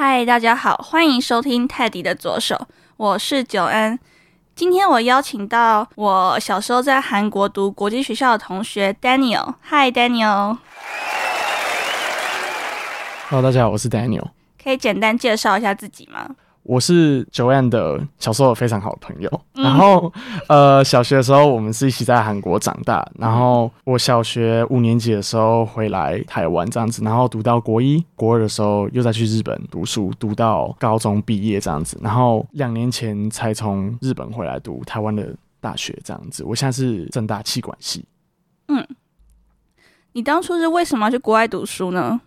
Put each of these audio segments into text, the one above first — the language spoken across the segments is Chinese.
嗨，大家好，欢迎收听泰迪的左手，我是九恩。今天我邀请到我小时候在韩国读国际学校的同学 Daniel。嗨，Daniel。Hello，大家好，我是 Daniel。可以简单介绍一下自己吗？我是 Joanne 的小时候非常好的朋友，嗯然后呃，小学的时候我们是一起在韩国长大，然后我小学五年级的时候回来台湾这样子，然后读到国一、国二的时候又再去日本读书，读到高中毕业这样子，然后两年前才从日本回来读台湾的大学这样子。我现在是正大气管系。嗯你当初是为什么要去国外读书呢？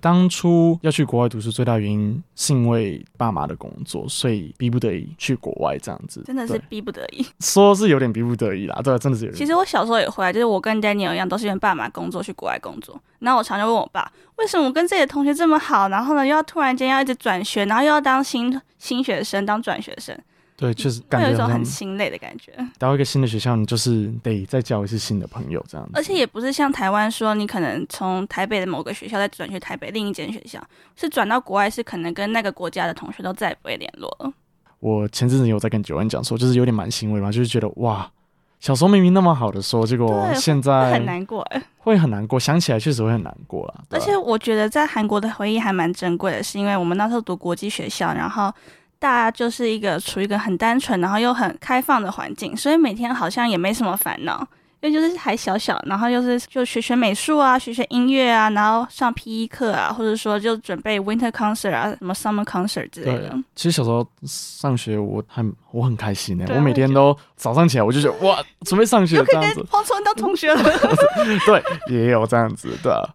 当初要去国外读书，最大原因是因为爸妈的工作，所以逼不得已去国外这样子。真的是逼不得已。说是有点逼不得已啦，对，真的是有点。其实我小时候也会啊，就是我跟 Daniel 一样，都是因为爸妈工作去国外工作。然后我常常问我爸，为什么我跟自己的同学这么好，然后呢又要突然间要一直转学，然后又要当新新学生，当转学生，对，确实感觉有一种很心累的感觉。到一个新的学校，你就是得再交一次新的朋友这样子。而且也不是像台湾说，你可能从台北的某个学校再转去台北另一间学校，是转到国外是可能跟那个国家的同学都再也不会联络了。我前阵子有在跟九安讲说，就是有点蛮欣慰嘛，就是觉得哇，小时候明明那么好的说，结果现在很难过哎。会很难过，想起来确实会很难过啊而且我觉得在韩国的回忆还蛮珍贵的，是因为我们那时候读国际学校，然后大家就是一个处于一个很单纯，然后又很开放的环境，所以每天好像也没什么烦恼。因为就是还小小，然后又是就学学美术啊，学学音乐啊，然后上 PE 课啊，或者说就准备 Winter concert 啊，什么 Summer concert 之类的对。，其实小时候上学我很我很开心的、对我每天都早上起来我就觉得哇，准备上学就可以跟这样子，黄楚文当同学了。对，也有这样子，对啊。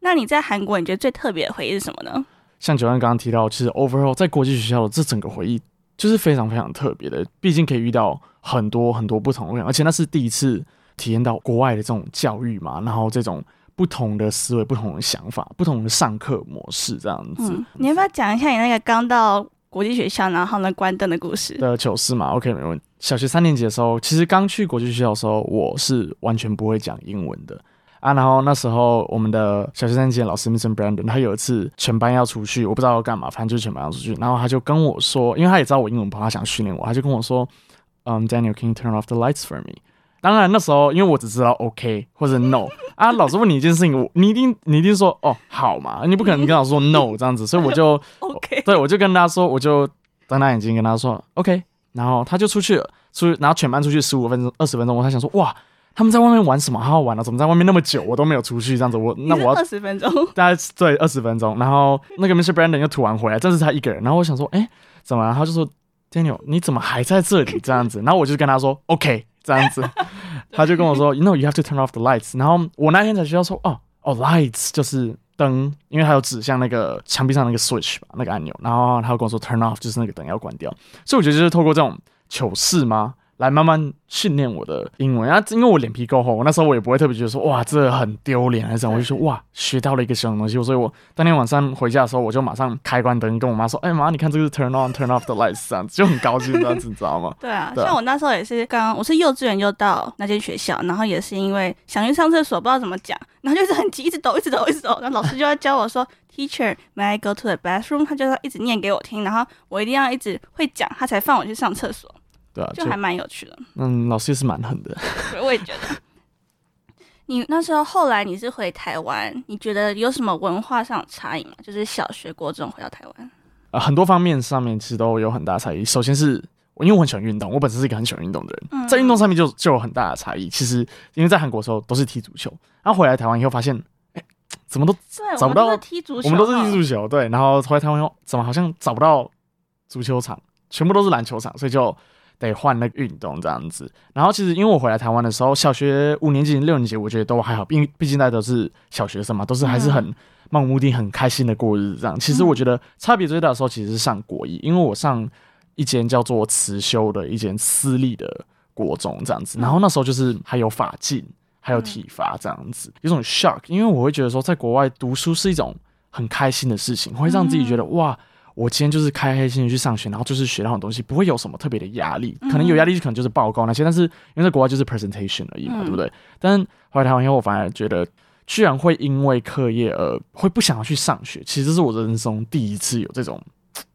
那你在韩国，你觉得最特别的回忆是什么呢？像九安刚刚提到，其实 overall 在国际学校的这整个回忆就是非常非常特别的，毕竟可以遇到很多很多不同的人，而且那是第一次体验到国外的这种教育嘛，然后这种不同的思维、不同的想法、不同的上课模式这样子嗯，你要不要讲一下你那个刚到国际学校，然后呢关灯的故事？的糗事嘛？OK，没问题。小学三年级的时候，其实刚去国际学校的时候，我是完全不会讲英文的。啊，然后那时候我们的小学三年级的老师 Mr. Brandon，他有一次全班要出去，我不知道要干嘛，反正就是全班要出去，然后他就跟我说，因为他也知道我英文不好，他想训练我，他就跟我说，嗯、d a n i e l can you turn off the lights for me？当然那时候因为我只知道 OK 或者 No 啊，老师问你一件事情，我你一定你一定说哦好嘛，你不可能跟老师说 No 这样子，所以我就 OK，对我就跟他说，我就瞪大眼睛跟他说 OK，然后他就出去了，出去然后全班出去十五分钟二十分钟，我才想说哇。他们在外面玩什么？好好玩啊！怎么在外面那么久，我都没有出去？这样子，我 那我要二十分钟，大概对二十分钟，然后那个 Mr. Brandon 又吐完回来，这是他一个人，然后我想说，哎、怎么了？他就说 Daniel，你怎么还在这里？这样子，然后我就跟他说 OK，这样子，他就跟我说 You know you have to turn off the lights，然后我那天才知道说，哦哦 lights 就是灯，因为他有指向那个墙壁上那个 switch 吧，那个按钮，然后他又跟我说 turn off 就是那个灯要关掉，所以我觉得就是透过这种糗事吗？来慢慢训练我的英文。啊，因为我脸皮够厚，我那时候我也不会特别觉得说哇这很丢脸还是怎样，我就说哇学到了一个新的东西，所以我当天晚上回家的时候，我就马上开关灯，跟我妈说，哎、妈，你看这个是 turn on turn off the lights 这样子，就很高兴这样子，你知道吗？对啊，像我那时候也是刚，我是幼稚园就到那间学校，然后也是因为想去上厕所，不知道怎么讲，然后就是很急，一直抖，一直抖，一直抖，然后老师就要教我说，Teacher，may I go to the bathroom？他就要一直念给我听，然后我一定要一直会讲，他才放我去上厕所，对啊，就还蛮有趣的。嗯，老师也是蛮狠的。我也觉得。你那时候后来你是回台湾，你觉得有什么文化上的差异吗？就是小学、国中回到台湾，呃，很多方面上面其实都有很大差异。首先是因为我很喜欢运动，我本身是一个很喜欢运动的人，嗯在运动上面就就有很大的差异。其实因为在韩国的时候都是踢足球，然后回来台湾以后发现，哎、怎么都，找不到踢足球，我们都是踢足球，对，然后回来台湾以后怎么好像找不到足球场，全部都是篮球场，所以就得换那个运动这样子。然后其实因为我回来台湾的时候，小学五年级、六年级，我觉得都还好，毕毕竟大家都是小学生嘛，都是还是很漫无目的、很开心的过日子这样。其实我觉得差别最大的时候其实是上国一，因为我上一间叫做慈修的一间私立的国中这样子，然后那时候就是还有法禁。还有体罚这样子，有种 shock，因为我会觉得说，在国外读书是一种很开心的事情，会让自己觉得哇，我今天就是开开心心去上学，然后就是学到很多东西，不会有什么特别的压力。可能有压力，可能就是报告那些，但是因为在国外就是 presentation 而已嘛，嗯对不对？但是回来台湾以后，我反而觉得居然会因为课业而会不想要去上学。其实这是我人生中第一次有这种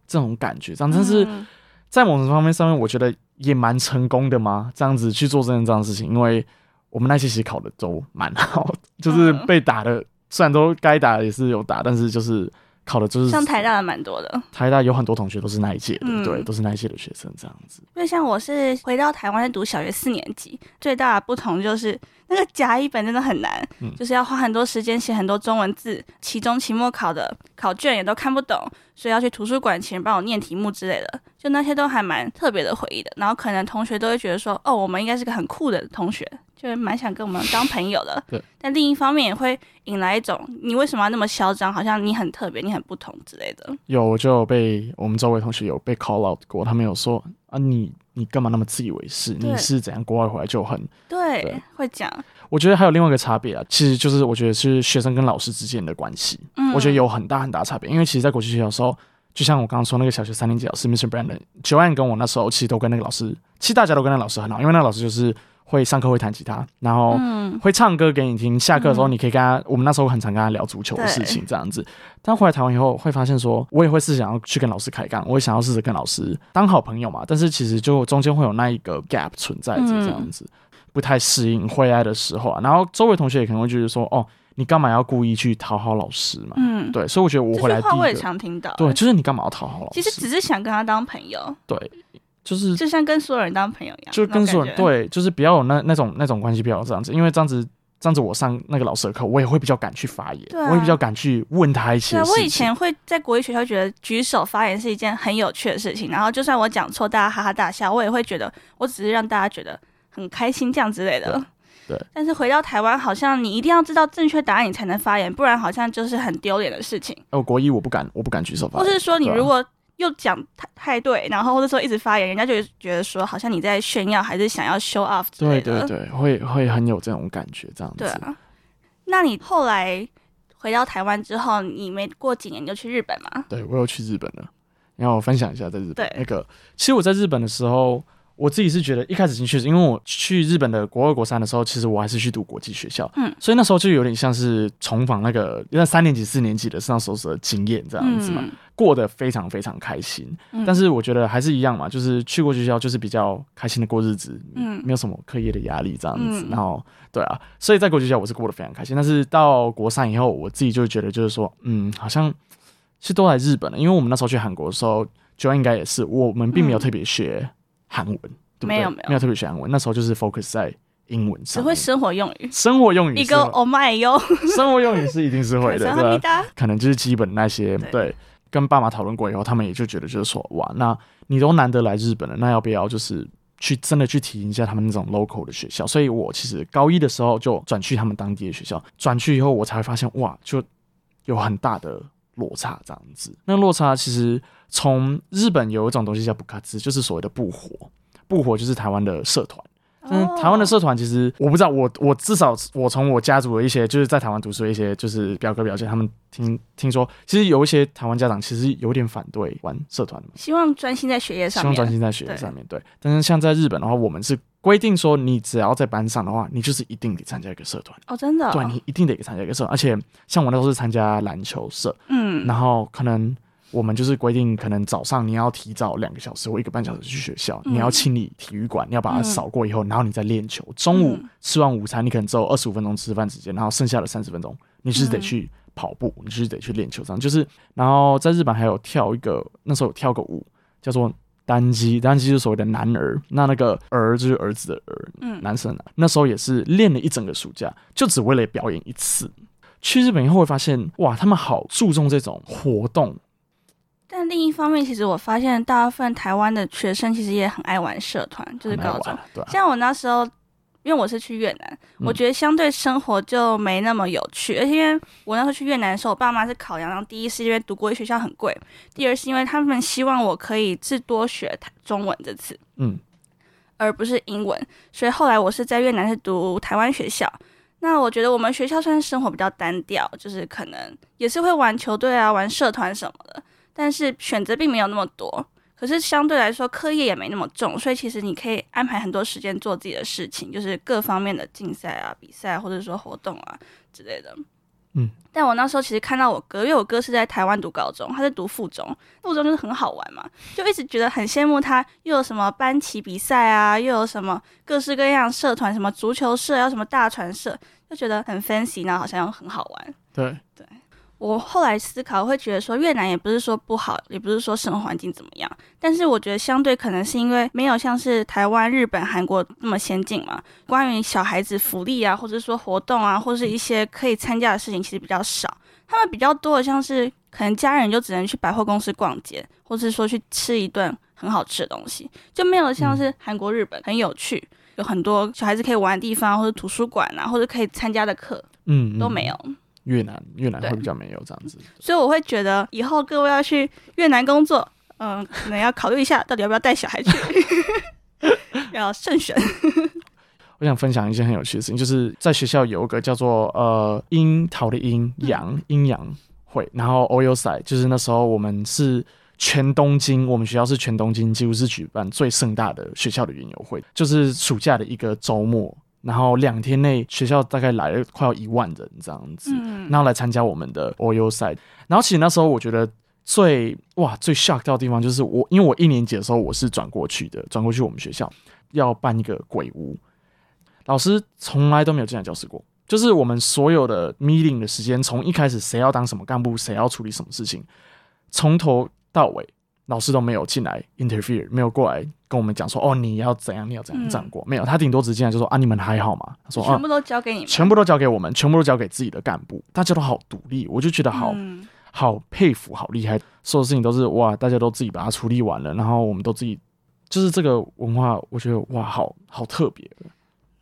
这种感觉，这样，但是嗯在某种方面上面，我觉得也蛮成功的嘛，这样子去做这件这样的事情，因为我们那些其实考的都蛮好，就是嗯被打的，虽然都该打的也是有打，但是就是考的就是像台大的蛮多的，台大有很多同学都是那一届的，嗯对，都是那一届的学生这样子。因为像我是回到台湾是读小学四年级，最大的不同就是那个甲乙本真的很难，嗯就是要花很多时间写很多中文字，期中、期末考的考卷也都看不懂，所以要去图书馆请人帮我念题目之类的，就那些都还蛮特别的回忆的。然后可能同学都会觉得说，哦，我们应该是个很酷的同学，就是蛮想跟我们当朋友的。对。但另一方面也会引来一种，你为什么要那么嚣张？好像你很特别，你很不同之类的。有我就有被我们周围同学有被 call out 过，他们有说啊，你你干嘛那么自以为是？你是怎样国外回来就很？对，对会讲。我觉得还有另外一个差别啊，其实就是我觉得是学生跟老师之间的关系。嗯，我觉得有很大很大差别。因为其实，在国际学校的时候，就像我刚刚说那个小学三年级老师 Mr. Brandon、Joanne 跟我那时候其实都跟那个老师，其实大家都跟那个老师很好，因为那个老师就是会上课会弹吉他，然后嗯，会唱歌给你听。下课的时候，嗯你可以跟他，我们那时候很常跟他聊足球的事情这样子。但回来台湾以后，会发现说，我也会是想要去跟老师开杠，我也想要试着跟老师当好朋友嘛。但是其实就中间会有那一个 gap 存在着这样子，不太适应会爱的时候啊。然后周围同学也可能会觉得说，哦，你干嘛要故意去讨好老师嘛？嗯，对，所以我觉得我回来句话我也第一个，常听到。对，就是你干嘛要讨好老师？其实只是想跟他当朋友，对，就是就像跟所有人当朋友一样，就跟所有。人对，就是不要有那那种那种关系，不要有这样子，因为这样子这样子，我上那个老师的课，我也会比较敢去发言，我也比较敢去问他一些对啊，事情。我以前会在国语学校觉得举手发言是一件很有趣的事情，然后就算我讲错，大家哈哈大笑，我也会觉得我只是让大家觉得很开心这样之类的。对对但是回到台湾，好像你一定要知道正确答案，你才能发言，不然好像就是很丢脸的事情。哦国一我不敢，我不敢举手发言，或是说你如果又讲太太对，然后或者说一直发言，人家就会觉得说好像你在炫耀，还是想要 show off 之类的。对对对，会会很有这种感觉，这样子。对啊，那你后来回到台湾之后，你没过几年你就去日本吗？对我有去日本了，然后我分享一下在日本对那个，其实我在日本的时候。我自己是觉得一开始进去是因为我去日本的国二、国三的时候，其实我还是去读国际学校，嗯，所以那时候就有点像是重访那个那三年级、四年级的上手的经验这样子嘛，嗯。过得非常非常开心。嗯。但是我觉得还是一样嘛，就是去过学校就是比较开心的过日子，嗯。没有什么课业的压力这样子。嗯。然后对啊，所以在国际学校我是过得非常开心。但是到国三以后，我自己就觉得就是说，嗯，好像是都来日本了，因为我们那时候去韩国的时候，就应该也是我们并没有特别学韩文，对不对？没有没有没有特别学韩文，那时候就是 focus 在英文只上只。会生活用语，生活用语一个 oh my 哟，生活用语是一定是会的，对吧？可能就是基本那些对对。跟爸妈讨论过以后，他们也就觉得就是说，哇，那你都难得来日本了，那要不要就是去真的去体验一下他们那种 local 的学校？所以我其实高一的时候就转去他们当地的学校，转去以后我才会发现，哇，就有很大的落差这样子。那落差其实从日本有一种东西叫不卡兹，就是所谓的不火，不火就是台湾的社团。但是台湾的哦社团其实我不知道，我我至少我从我家族的一些就是在台湾读书的一些就是表哥表姐，他们听听说，其实有一些台湾家长其实有点反对玩社团，希望专心在学业上面，望专心在学业上面。对，但是像在日本的话，我们是规定说，你只要在班上的话，你就是一定得参加一个社团，哦，真的哦，对你一定得参加一个社团，而且像我那时候是参加篮球社，嗯，然后可能我们就是规定，可能早上你要提早两个小时或一个半小时去学校，嗯你要清理体育馆，你要把它嗯扫过以后，然后你再练球。中午嗯吃完午餐，你可能只有二十五分钟吃饭时间，然后剩下的三十分钟，你就是得嗯去跑步，你就是得去练球，这样就是。然后在日本还有跳一个，那时候有跳个舞叫做。单机，单机就是所谓的男儿，那那个儿就是儿子的儿，嗯男生啊。那时候也是练了一整个暑假，就只为了表演一次。去日本以后会发现，哇，他们好注重这种活动，但另一方面，其实我发现大部分台湾的学生其实也很爱玩社团，就是高中。对啊，像我那时候，因为我是去越南，嗯我觉得相对生活就没那么有趣。而且因为我那时候去越南的时候，我爸妈是考量，第一是因为读国语学校很贵，第二是因为他们希望我可以是多学台中文这次，嗯，而不是英文。所以后来我是在越南是读台湾学校。那我觉得我们学校算是生活比较单调，就是可能也是会玩球队啊、玩社团什么的，但是选择并没有那么多。可可是相对来说课业也没那么重，所以其实你可以安排很多时间做自己的事情，就是各方面的竞赛啊、比赛或者说活动啊之类的。嗯，但我那时候其实看到我哥，因为我哥是在台湾读高中，他在读附中，附中就是很好玩嘛，就一直觉得很羡慕他，又有什么班级比赛啊，又有什么各式各样社团，什么足球社，要什么大船社，就觉得很 fancy，然后好像很好玩。对对。我后来思考，会觉得说越南也不是说不好，也不是说生活环境怎么样，但是我觉得相对可能是因为没有像是台湾、日本、韩国那么先进嘛。关于小孩子福利啊，或者说活动啊，或是一些可以参加的事情，其实比较少。他们比较多的像是可能家人就只能去百货公司逛街，或是说去吃一顿很好吃的东西，就没有像是韩国、日本很有趣，有很多小孩子可以玩的地方，或者图书馆啊，或者可以参加的课，嗯，都没有。越南越南会比较没有这样子，所以我会觉得以后各位要去越南工作，嗯，可能要考虑一下到底要不要带小孩去，要慎选。我想分享一件很有趣的事情，就是在学校有一个叫做呃樱桃的樱阳阴阳会，然后 Oil Side 就是那时候我们是全东京，我们学校是全东京几乎是举办最盛大的学校的园游会，就是暑假的一个周末。然后两天内学校大概来了快要一万人这样子，然后来参加我们的 OU 赛。然后其实那时候我觉得最哇最 shock 到的地方就是我，因为我一年级的时候我是转过去的，转过去我们学校要办一个鬼屋，老师从来都没有进来教室过。就是我们所有的 meeting 的时间，从一开始谁要当什么干部，谁要处理什么事情，从头到尾。老师都没有进来 interfere，没有过来跟我们讲说哦，你要怎样，你要怎样这样过，没有。他顶多只进来就说啊，你们还好吗？他说全部都交给你们，全部都交给我们，全部都交给自己的干部，大家都好独立，我就觉得好好佩服，好厉害。所有事情都是哇，大家都自己把它处理完了，然后我们都自己，就是这个文化，我觉得哇，好好特别。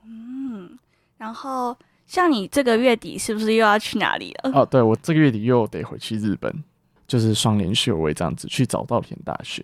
嗯，然后像你这个月底是不是又要去哪里了？哦，对我这个月底又得回去日本。就是双联学位这样子去找稻田大学，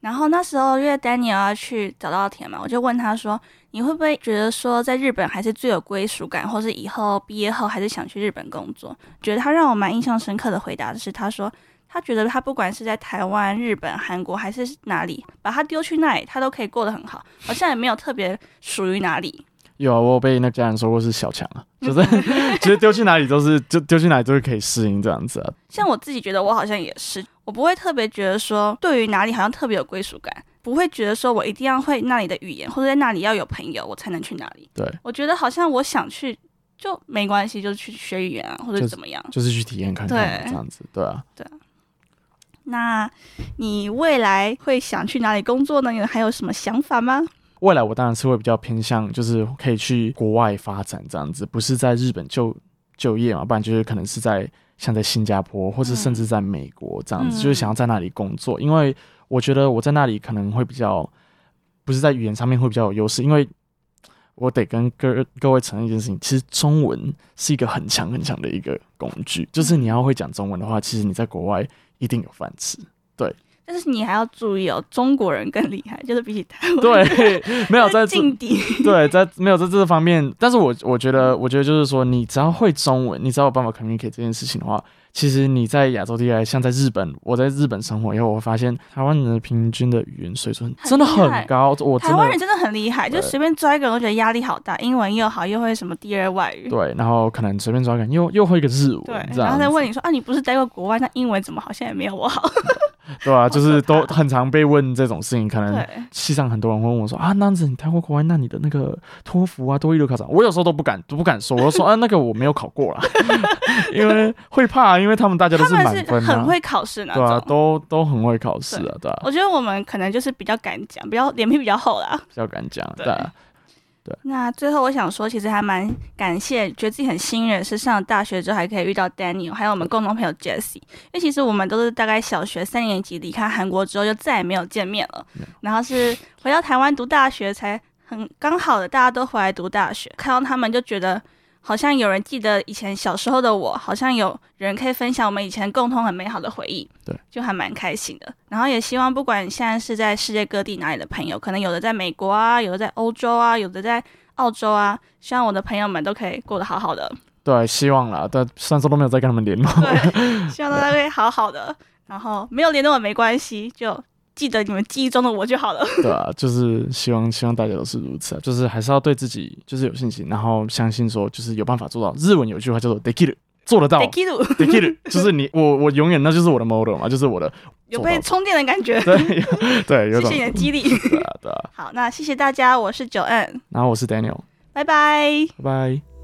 然后那时候因为 Daniel 要去早稻田嘛，我就问他说：“你会不会觉得说在日本还是最有归属感，或是以后毕业后还是想去日本工作？”觉得他让我蛮印象深刻的回答的是，他说他觉得他不管是在台湾、日本、韩国还是哪里，把他丢去那里，他都可以过得很好，好像也没有特别属于哪里。有啊，我有被那家人说过是小强啊，就是其实丢去哪里都是，就丢去哪里都是可以适应这样子啊。像我自己觉得，我好像也是，我不会特别觉得说对于哪里好像特别有归属感，不会觉得说我一定要会那里的语言，或者在那里要有朋友，我才能去哪里。对，我觉得好像我想去就没关系，就去学语言啊，或者怎么样，就是去体验看看这样子，对啊，对啊。那你未来会想去哪里工作呢？你还有什么想法吗？未来我当然是会比较偏向，就是可以去国外发展这样子，不是在日本就就业嘛，不然就是可能是在像在新加坡，或者甚至在美国这样子，就是想要在那里工作。因为我觉得我在那里可能会比较，不是在语言上面会比较有优势，因为我得跟各各位承认一件事情，其实中文是一个很强很强的一个工具，就是你要会讲中文的话，其实你在国外一定有饭吃，对。但是你还要注意哦，中国人更厉害，就是比起台湾，对，没有在劲敌，对，在没有在这方面。但是我我觉得，我觉得就是说，你只要会中文，你只要有办法 communicate 这件事情的话。其实你在亚洲地区，像在日本，我在日本生活以后，我发现台湾人的平均的语言水准真的很高。我台湾人真的很厉害，就随便抓一个人，我觉得压力好大。英文又好，又会什么第二外语。对，然后可能随便抓一个人，又又会一个日文。对，然后再问你说啊，你不是待过国外，那英文怎么好像也没有我好？对啊，就是都很常被问这种事情。可能系上很多人会问我说啊，那样子你太过国外，那你的那个托福啊、多一流考上，我有时候都不敢都不敢说，我说啊，那个我没有考过啦，因为会怕，因为。因为他们大家都是满分，很会考试呢，对啊，都都很会考试啊，对啊。我觉得我们可能就是比较敢讲，比较脸皮比较厚啦，比较敢讲，对对。那最后我想说，其实还蛮感谢，觉得自己很幸运，是上了大学之后还可以遇到 Daniel，还有我们共同朋友 Jessie。因为其实我们都是大概小学三年级离开韩国之后，就再也没有见面了。然后是回到台湾读大学，才很刚好的大家都回来读大学，看到他们就觉得。好像有人记得以前小时候的我，好像有人可以分享我们以前共同很美好的回忆，对，就还蛮开心的。然后也希望不管现在是在世界各地哪里的朋友，可能有的在美国啊，有的在欧洲啊，有的在澳洲啊，希望我的朋友们都可以过得好好的。对，希望啦。但虽然说都没有再跟他们联络，对，希望大家可以好好的。然后没有联络也没关系，就记得你们记忆中的我就好了。对啊，就是希望希望大家都是如此啊，就是还是要对自己就是有信心，然后相信说就是有办法做到。日文有句话叫做 “dekiru”，做得到 d e k i r u，dekiru，就是你 我我永远那就是我的 model 嘛，就是我的有被充电的感觉。对 对，谢谢你的激励。对啊对啊。好，那谢谢大家，我是九 N，然后我是 Daniel，拜拜。拜拜。